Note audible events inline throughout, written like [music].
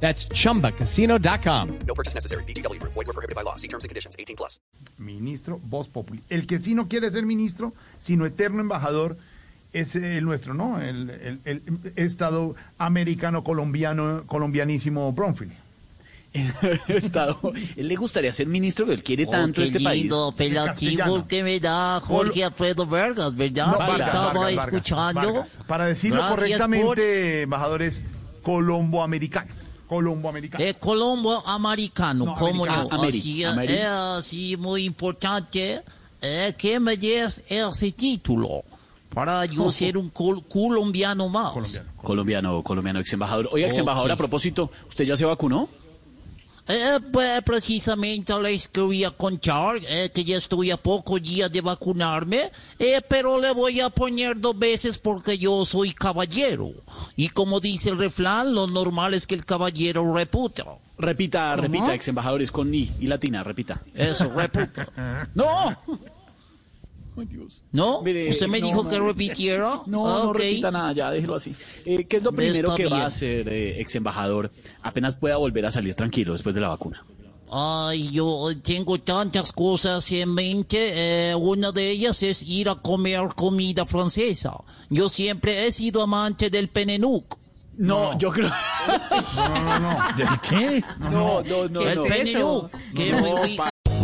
That's chumbacasino.com. No purchase necessary. BGW. Void were prohibited by law. See terms and conditions. 18 plus. Ministro Voz Populi. El que sí no quiere ser ministro, sino eterno embajador, es el nuestro, ¿no? El, el- el Estado americano colombiano, colombianísimo Bromfield. [laughs] Estado. Él le gustaría ser ministro, pero él quiere Oh, tanto qué este país. lindo Castellano. apelativo que me da Jorge Alfredo Vargas, ¿verdad? No, que Vargas, estaba Vargas, escuchando. Vargas. Para decirlo Gracias correctamente, embajador, es colomboamericano. Colomboamericano. por- eh, Colombo americano, No, ¿cómo americano. no? Así, eh, así muy importante eh, que me des ese título para yo ser un col- colombiano más. Colombiano. Colombiano, colombiano, ex embajador. Oye, ex embajador, a propósito, ¿usted ya se vacunó? Eh, pues precisamente les quería contar eh, que ya estoy a pocos días de vacunarme, eh, pero le voy a poner dos veces porque yo soy caballero. Y como dice el refrán, lo normal es que el caballero reputa. Repita, repita, ex embajador, es con I y latina, repita. Eso, reputa. [laughs] ¡No! Ay, Dios. ¿No? Mire, ¿Usted me no, dijo no, que repitiera? [laughs] No, no Ok. repita nada, ya déjelo así. Eh, ¿Qué es lo primero que va a hacer, eh, ex embajador, apenas pueda volver a salir tranquilo después de la vacuna? Ay, yo tengo tantas cosas en mente. eh, una de ellas es ir a comer comida francesa. Yo siempre he sido amante del penenuc. No, yo creo. No, no, no. [laughs] ¿Del qué? No, no, no, el no. penenuc, que rico.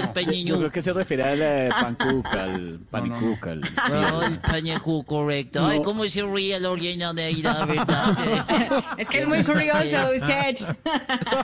El Yo creo que se refiere al eh, pancuca, al panicuca. al- No, el penenuc, correcto. Ay, cómo se ríe Lorena de ahí, la verdad. Es que es muy curioso usted.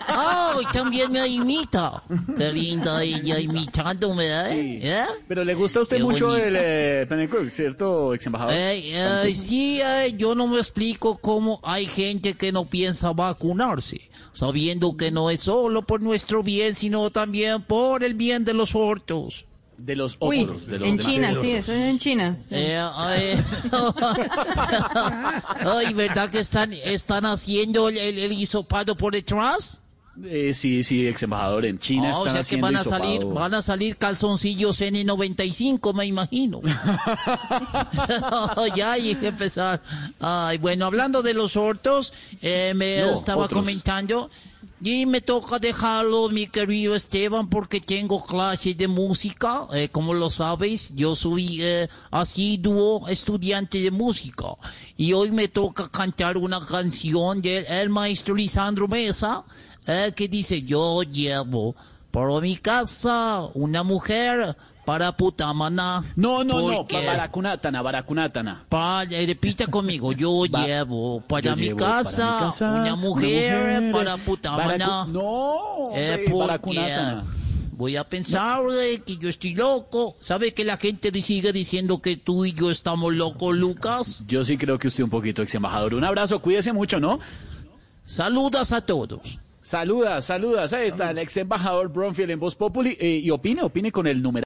Ay, también me imita. Qué linda ella imitándome, ¿eh? ¿Eh? Pero le gusta a usted Qué mucho bonito. el eh, panicuca, ¿cierto, ex embajador? Ey, sí, yo no me explico cómo hay gente que no piensa vacunarse, sabiendo que no es solo por nuestro bien, sino también por el bien de los hortos. De los Uy, óvulos, de los en. China, sí, eso es en China. Eh, ay, [laughs] ay, ¿verdad que están, están haciendo el, el, el hisopado por detrás? Eh, sí, sí, ex embajador, en China Ah, o están sea que haciendo van a salir, van a salir calzoncillos N95, me imagino. [laughs] [laughs] ya hay que empezar. Ay, bueno, hablando de los hortos, eh, me No, estaba otros. comentando. Y me toca dejarlo, mi querido Esteban, porque tengo clase de música. Eh, como lo sabes, yo soy eh, asiduo estudiante de música. Y hoy me toca cantar una canción del el maestro Lisandro Mesa, eh, que dice, yo llevo por mi casa una mujer para Putamana. No, no, no, porque- pa- baracunátana, baracunátana. Pa- eh, repita conmigo, yo [laughs] llevo para, Yo mi, llevo casa, para mi casa una mujer, mujer, para Putamana. baracu- No, Eh, porque voy a pensar eh, que yo estoy loco. ¿Sabe que la gente sigue diciendo que tú y yo estamos locos, Lucas? Yo sí creo que usted un poquito, ex embajador. Un abrazo, cuídese mucho, ¿no? Saludas a todos. Saludas, saludas. Ahí está el ex embajador Bromfield en Voz Populi. eh, y opine, opine con el número.